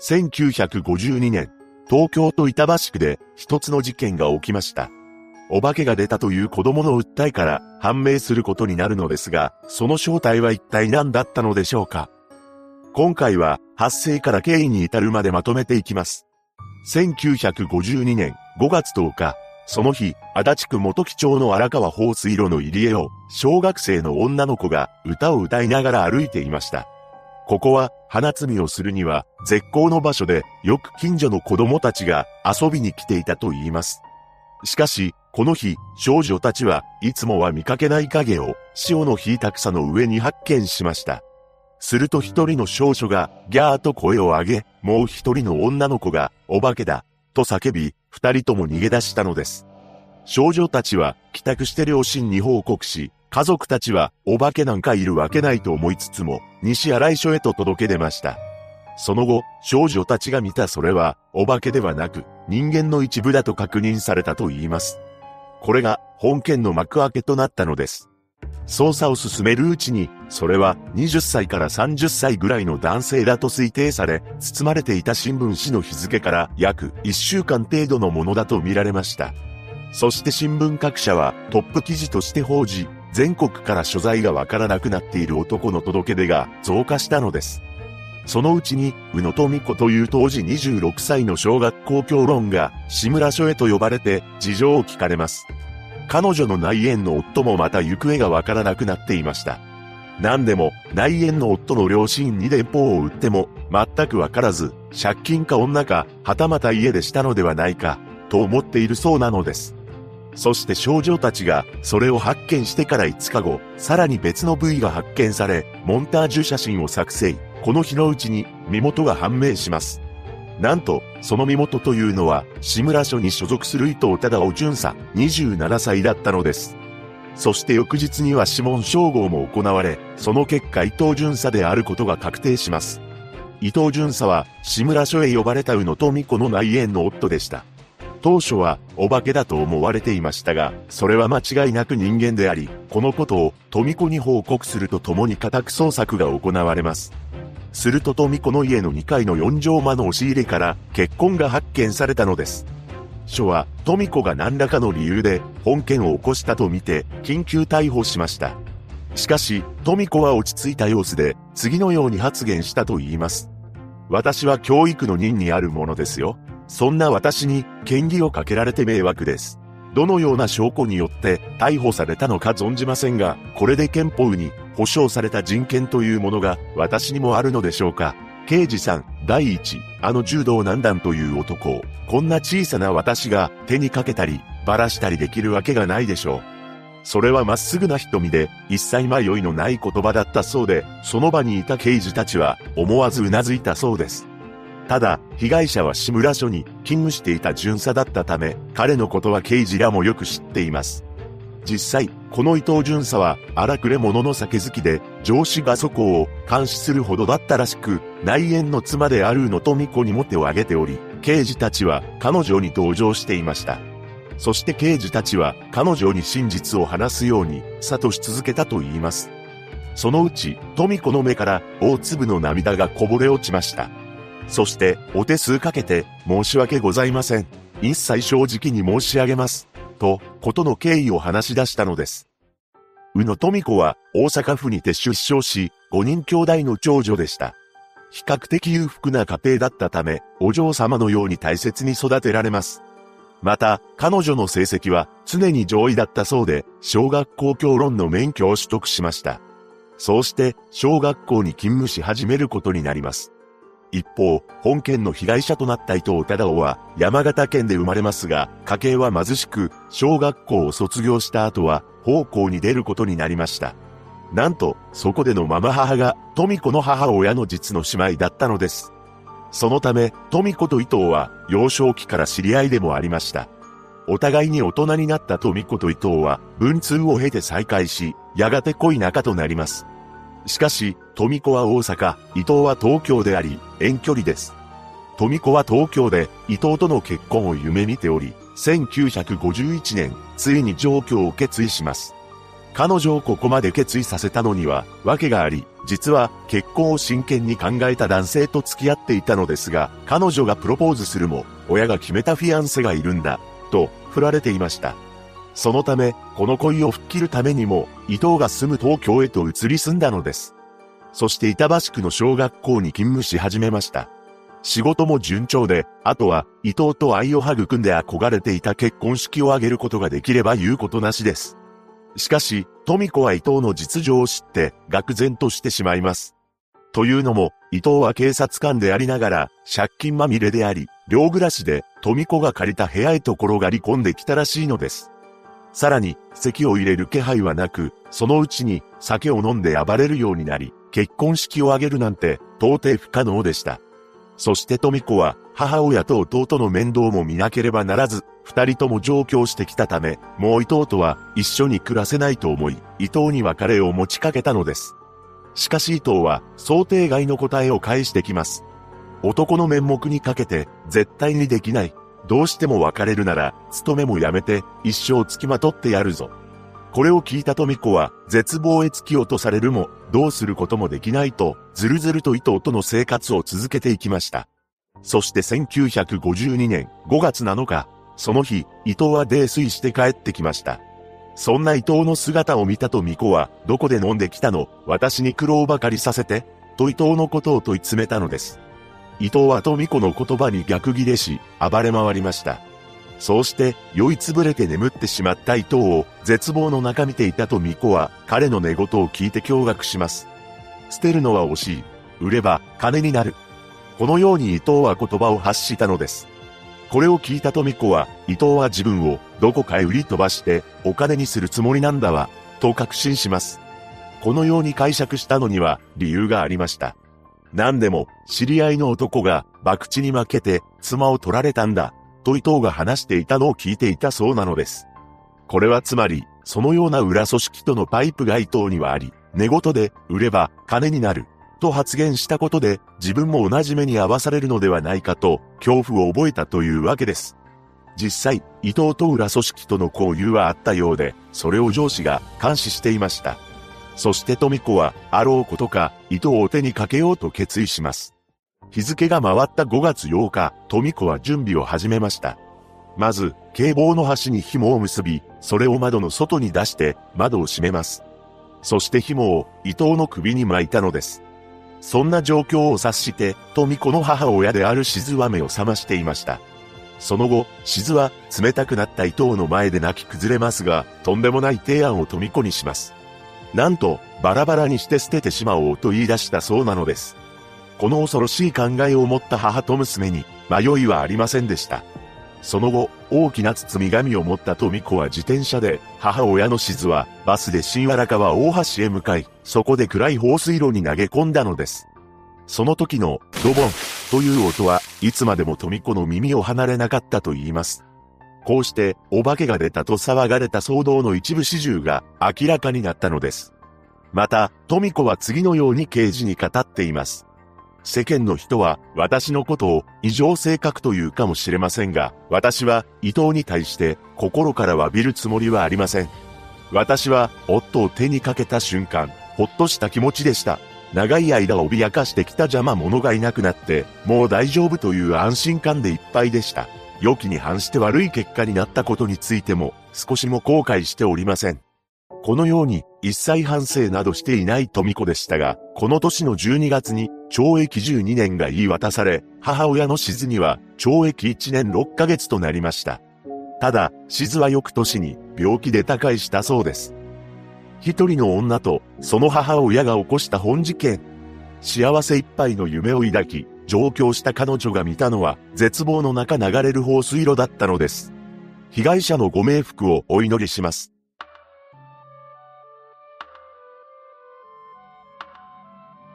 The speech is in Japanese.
1952年、東京都板橋区で一つの事件が起きました。お化けが出たという子供の訴えから判明することになるのですが、その正体は一体何だったのでしょうか今回は発生から経緯に至るまでまとめていきます。1952年5月10日、その日、足立区元木町の荒川放水路の入り江を小学生の女の子が歌を歌いながら歩いていました。ここは花摘みをするには絶好の場所でよく近所の子供たちが遊びに来ていたと言います。しかし、この日、少女たちはいつもは見かけない影を潮の引いた草の上に発見しました。すると一人の少女がギャーと声を上げ、もう一人の女の子がお化けだと叫び、二人とも逃げ出したのです。少女たちは帰宅して両親に報告し、家族たちはお化けなんかいるわけないと思いつつも、西新井署へと届け出ました。その後、少女たちが見たそれは、お化けではなく、人間の一部だと確認されたと言います。これが、本件の幕開けとなったのです。捜査を進めるうちに、それは20歳から30歳ぐらいの男性だと推定され、包まれていた新聞紙の日付から約1週間程度のものだと見られました。そして新聞各社はトップ記事として報じ、全国から所在がわからなくなっている男の届け出が増加したのです。そのうちに、宇野富子という当時26歳の小学校教論が、志村署へと呼ばれて、事情を聞かれます。彼女の内縁の夫もまた行方がわからなくなっていました。何でも、内縁の夫の両親に電報を打っても、全くわからず、借金か女か、はたまた家でしたのではないか、と思っているそうなのです。そして少女たちがそれを発見してから5日後、さらに別の部位が発見され、モンタージュ写真を作成。この日のうちに身元が判明します。なんと、その身元というのは、志村署に所属する伊藤忠夫巡査、27歳だったのです。そして翌日には指紋照合も行われ、その結果伊藤巡査であることが確定します。伊藤巡査は、志村署へ呼ばれた宇野富子の内縁の夫でした。当初はお化けだと思われていましたが、それは間違いなく人間であり、このことを富子に報告するとともに家宅捜索が行われます。すると富子の家の2階の4畳間の押し入れから血痕が発見されたのです。署は富子が何らかの理由で本件を起こしたとみて緊急逮捕しました。しかし、富子は落ち着いた様子で次のように発言したと言います。私は教育の任にあるものですよ。そんな私に権利をかけられて迷惑です。どのような証拠によって逮捕されたのか存じませんが、これで憲法に保障された人権というものが私にもあるのでしょうか。刑事さん、第一、あの柔道難談という男を、こんな小さな私が手にかけたり、ばらしたりできるわけがないでしょう。それはまっすぐな瞳で、一切迷いのない言葉だったそうで、その場にいた刑事たちは、思わず頷いたそうです。ただ、被害者は志村署に勤務していた巡査だったため、彼のことは刑事らもよく知っています。実際、この伊藤巡査は荒くれ者の酒好きで、上司がそこを監視するほどだったらしく、内縁の妻であるの富子にも手を挙げており、刑事たちは彼女に同情していました。そして刑事たちは彼女に真実を話すように諭し続けたと言います。そのうち、富子の目から大粒の涙がこぼれ落ちました。そして、お手数かけて、申し訳ございません。一切正直に申し上げます。と、ことの経緯を話し出したのです。宇野富子は、大阪府にて出生し、5人兄弟の長女でした。比較的裕福な家庭だったため、お嬢様のように大切に育てられます。また、彼女の成績は常に上位だったそうで、小学校教論の免許を取得しました。そうして、小学校に勤務し始めることになります。一方、本件の被害者となった伊藤忠夫は山形県で生まれますが、家計は貧しく、小学校を卒業した後は、奉公に出ることになりました。なんと、そこでのママ母が、富子の母親の実の姉妹だったのです。そのため、富子と伊藤は、幼少期から知り合いでもありました。お互いに大人になった富子と伊藤は、文通を経て再会し、やがて恋仲となります。しかし、富子は大阪、伊藤は東京であり、遠距離です。富子は東京で伊藤との結婚を夢見ており、1951年、ついに上京を決意します。彼女をここまで決意させたのには、訳があり、実は結婚を真剣に考えた男性と付き合っていたのですが、彼女がプロポーズするも、親が決めたフィアンセがいるんだ、と、振られていました。そのため、この恋を吹っ切るためにも、伊藤が住む東京へと移り住んだのです。そして板橋区の小学校に勤務し始めました。仕事も順調で、あとは伊藤と愛を育んで憧れていた結婚式を挙げることができれば言うことなしです。しかし、富子は伊藤の実情を知って、愕然としてしまいます。というのも、伊藤は警察官でありながら、借金まみれであり、寮暮らしで、富子が借りた部屋へと転がり込んできたらしいのです。さらに、席を入れる気配はなく、そのうちに、酒を飲んで暴れるようになり、結婚式を挙げるなんて、到底不可能でした。そして富子は、母親と弟の面倒も見なければならず、二人とも上京してきたため、もう伊藤とは一緒に暮らせないと思い、伊藤に別れを持ちかけたのです。しかし伊藤は、想定外の答えを返してきます。男の面目にかけて、絶対にできない。どうしても別れるなら、勤めもやめて、一生付きまとってやるぞ。これを聞いた富子は、絶望へ突き落とされるも、どうすることもできないと、ずるずると伊藤との生活を続けていきました。そして1952年5月7日、その日、伊藤は泥酔して帰ってきました。そんな伊藤の姿を見たと巫女は、どこで飲んできたの私に苦労ばかりさせてと伊藤のことを問い詰めたのです。伊藤は富子の言葉に逆ギレし、暴れ回りました。そうして、酔いつぶれて眠ってしまった伊藤を、絶望の中見ていたと巫女は、彼の寝言を聞いて驚愕します。捨てるのは惜しい。売れば、金になる。このように伊藤は言葉を発したのです。これを聞いた富子は、伊藤は自分をどこかへ売り飛ばしてお金にするつもりなんだわ、と確信します。このように解釈したのには理由がありました。何でも、知り合いの男が博打に負けて妻を取られたんだ、と伊藤が話していたのを聞いていたそうなのです。これはつまり、そのような裏組織とのパイプが伊藤にはあり、寝言で売れば金になる、と発言したことで、自分も同じ目に遭わされるのではないかと、恐怖を覚えたというわけです。実際、伊藤と裏組織との交流はあったようで、それを上司が監視していました。そして富子は、あろうことか、伊藤を手にかけようと決意します。日付が回った5月8日、富子は準備を始めました。まず、警棒の端に紐を結び、それを窓の外に出して、窓を閉めます。そして紐を伊藤の首に巻いたのです。そんな状況を察して、富子の母親である静は目を覚ましていました。その後、静は冷たくなった伊藤の前で泣き崩れますが、とんでもない提案を富子にします。なんと、バラバラにして捨ててしまおうと言い出したそうなのです。この恐ろしい考えを持った母と娘に、迷いはありませんでした。その後、大きな包み紙を持った富子は自転車で、母親の静はバスで新原川大橋へ向かい、そこで暗い放水路に投げ込んだのです。その時のドボンという音はいつまでも富子の耳を離れなかったと言います。こうしてお化けが出たと騒がれた騒動の一部始終が明らかになったのです。また、富子は次のように刑事に語っています。世間の人は私のことを異常性格というかもしれませんが、私は伊藤に対して心から詫びるつもりはありません。私は夫を手にかけた瞬間、ほっとした気持ちでした。長い間脅かしてきた邪魔者がいなくなって、もう大丈夫という安心感でいっぱいでした。良きに反して悪い結果になったことについても、少しも後悔しておりません。このように一切反省などしていない富子でしたが、この年の12月に懲役12年が言い渡され、母親の静には懲役1年6ヶ月となりました。ただ、静は翌年に病気で他界したそうです。一人の女とその母親が起こした本事件。幸せいっぱいの夢を抱き、上京した彼女が見たのは絶望の中流れる放水路だったのです。被害者のご冥福をお祈りします。